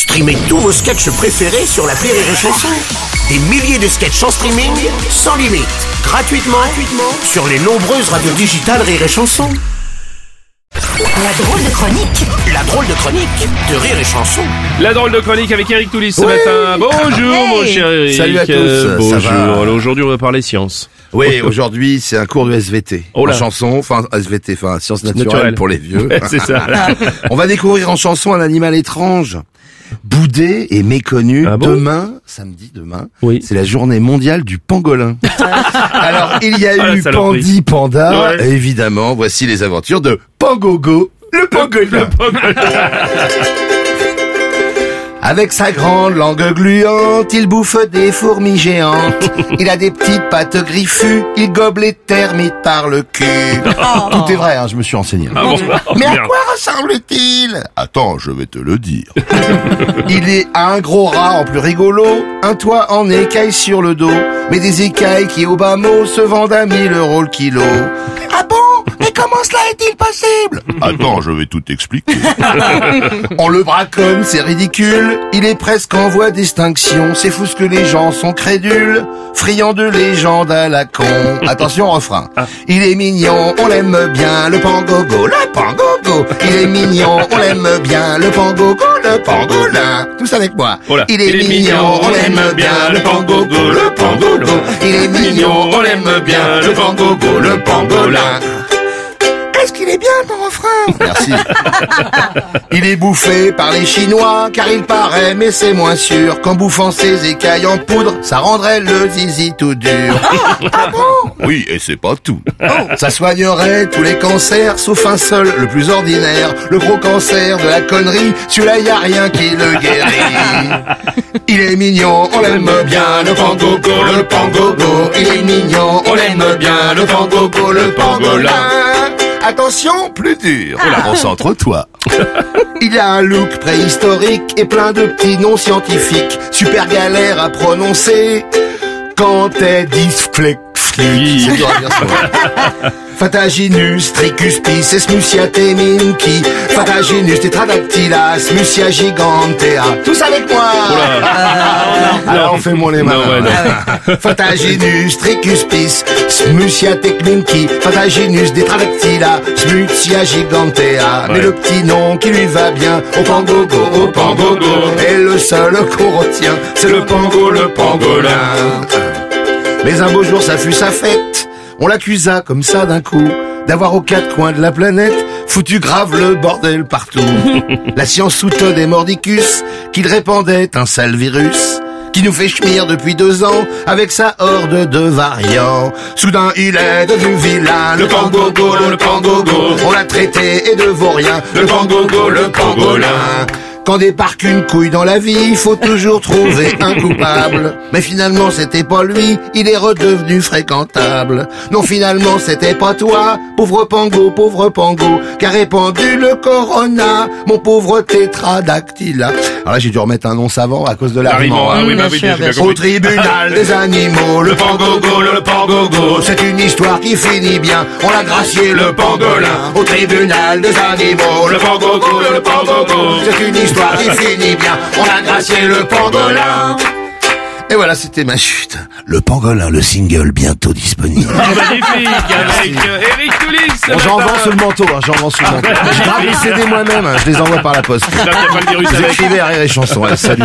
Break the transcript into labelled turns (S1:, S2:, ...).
S1: Streamez tous vos sketchs préférés sur la Rire et Chanson. Des milliers de sketchs en streaming, sans limite, gratuitement, gratuitement sur les nombreuses radios digitales Rire et Chanson.
S2: La drôle de chronique
S1: La drôle de chronique de Rire et Chanson.
S3: La drôle de chronique avec Eric Toulis ce
S4: Oui.
S3: matin. Bonjour
S2: Hey.
S3: mon cher Eric.
S4: Salut à tous,
S3: Euh,
S4: ça
S3: bonjour.
S4: va
S3: Alors, Aujourd'hui on va parler science.
S4: Oui, aujourd'hui c'est un cours de SVT.
S3: Oh là.
S4: En chanson, enfin SVT, enfin sciences naturelles
S3: Naturel.
S4: pour les vieux.
S3: Ouais, C'est ça.
S4: On va découvrir en chanson un animal étrange, boudé et méconnu.
S3: Ah bon
S4: demain, samedi demain,
S3: Oui.
S4: c'est la journée mondiale du pangolin. Alors il y a
S3: Ah,
S4: eu. Pandi Panda,
S3: Ouais.
S4: évidemment. Voici les aventures de Pangogo, le pangolin. Avec sa grande langue gluante, il bouffe des fourmis géantes. Il a des petites pattes griffues, il gobe les termites par le cul. Tout est vrai, hein, je me suis renseigné.
S3: Ah bon
S4: Mais à quoi ressemble-t-il? Attends, je vais te le dire. il est un gros rat en plus rigolo, un toit en écailles sur le dos, mais des écailles qui au bas mot se vendent à 1000 euros le kilo. Ah bon? Mais comment cela est-il possible? Attends, je vais tout expliquer. On le braconne, c'est ridicule. Il est presque en voie d'extinction. C'est fou ce que les gens sont crédules, friands de légendes à la con. Attention refrain. Il est mignon, on l'aime bien, le pangogo, le pangogo. Il est mignon, on l'aime bien, le pangogo, le pangolin. Tous avec moi.
S3: Oh.
S4: Il est mignon, on l'aime bien, le pangogo, le pangogo. Il est mignon, on l'aime bien, le pangogo, le pangolin. Est-ce qu'il est bien ton refrain Merci. il est bouffé par les Chinois, car il paraît, mais c'est moins sûr, qu'en bouffant ses écailles en poudre, ça rendrait le zizi tout dur. Ah, bon? Oui, et c'est pas tout. Ça soignerait tous les cancers, sauf un seul, le plus ordinaire, le gros cancer de la connerie, celui-là y a rien qui le guérit. Il est mignon, on l'aime bien, le pangogo, le pangogo. Il est mignon, on l'aime bien, le pangogo, le pangolin. Attention, plus dur. Concentre-toi. Il a un look préhistorique et plein de petits noms scientifiques. Super galère à prononcer. Quand t'es C'est. Fataginus, tricuspis, smusciate minki. Fataginus, tetradactyla, smucia gigantea. Tous avec moi. Alors fais-moi les mains.
S3: Ouais, non.
S4: Fataginus, tricuspis, smuciate minki. Fataginus, tetradactyla, smucia gigantea. Mais le petit nom qui lui va bien, au pangogo, au pangogo. Et le seul qu'on retient, c'est le pango, le pangolin. Mais un beau jour, ça fut sa fête. On l'accusa comme ça d'un coup d'avoir aux quatre coins de la planète foutu grave le bordel partout. la science soutenait des mordicus qu'il répandait un sale virus qui nous fait chmir depuis deux ans avec sa horde de variants. Soudain, il est devenu vilain, le pangogo, le pangogo. On l'a traité et de vaurien, le pangogo, le pangolin. Quand débarque une couille dans la vie, il faut toujours trouver un coupable. Mais finalement, c'était pas lui, il est redevenu fréquentable. Non, finalement, c'était pas toi, pauvre pango, pauvre pango, qui a répandu le corona, mon pauvre tétradactyla. Alors là, j'ai dû remettre un nom savant à cause de la rime.
S3: L'argument, ah oui, bah oui,
S4: Au tribunal des animaux, le pangogo, le pangogo, c'est une histoire qui finit bien. On l'a gracié le pangolin. Au tribunal des animaux, le pangogo, le pangogo, c'est une histoire qui finit bien. On a gracié le pangolin. Et voilà, c'était ma chute. Le pangolin, le single bientôt disponible.
S3: Ah, Magnifique avec
S4: Bon, j'en vends sous le manteau, hein, j'en vends sous le manteau. Je grave les CD moi-même, hein, je les envoie par la poste. Vous écrivez à Rire et Chanson, ouais, salut.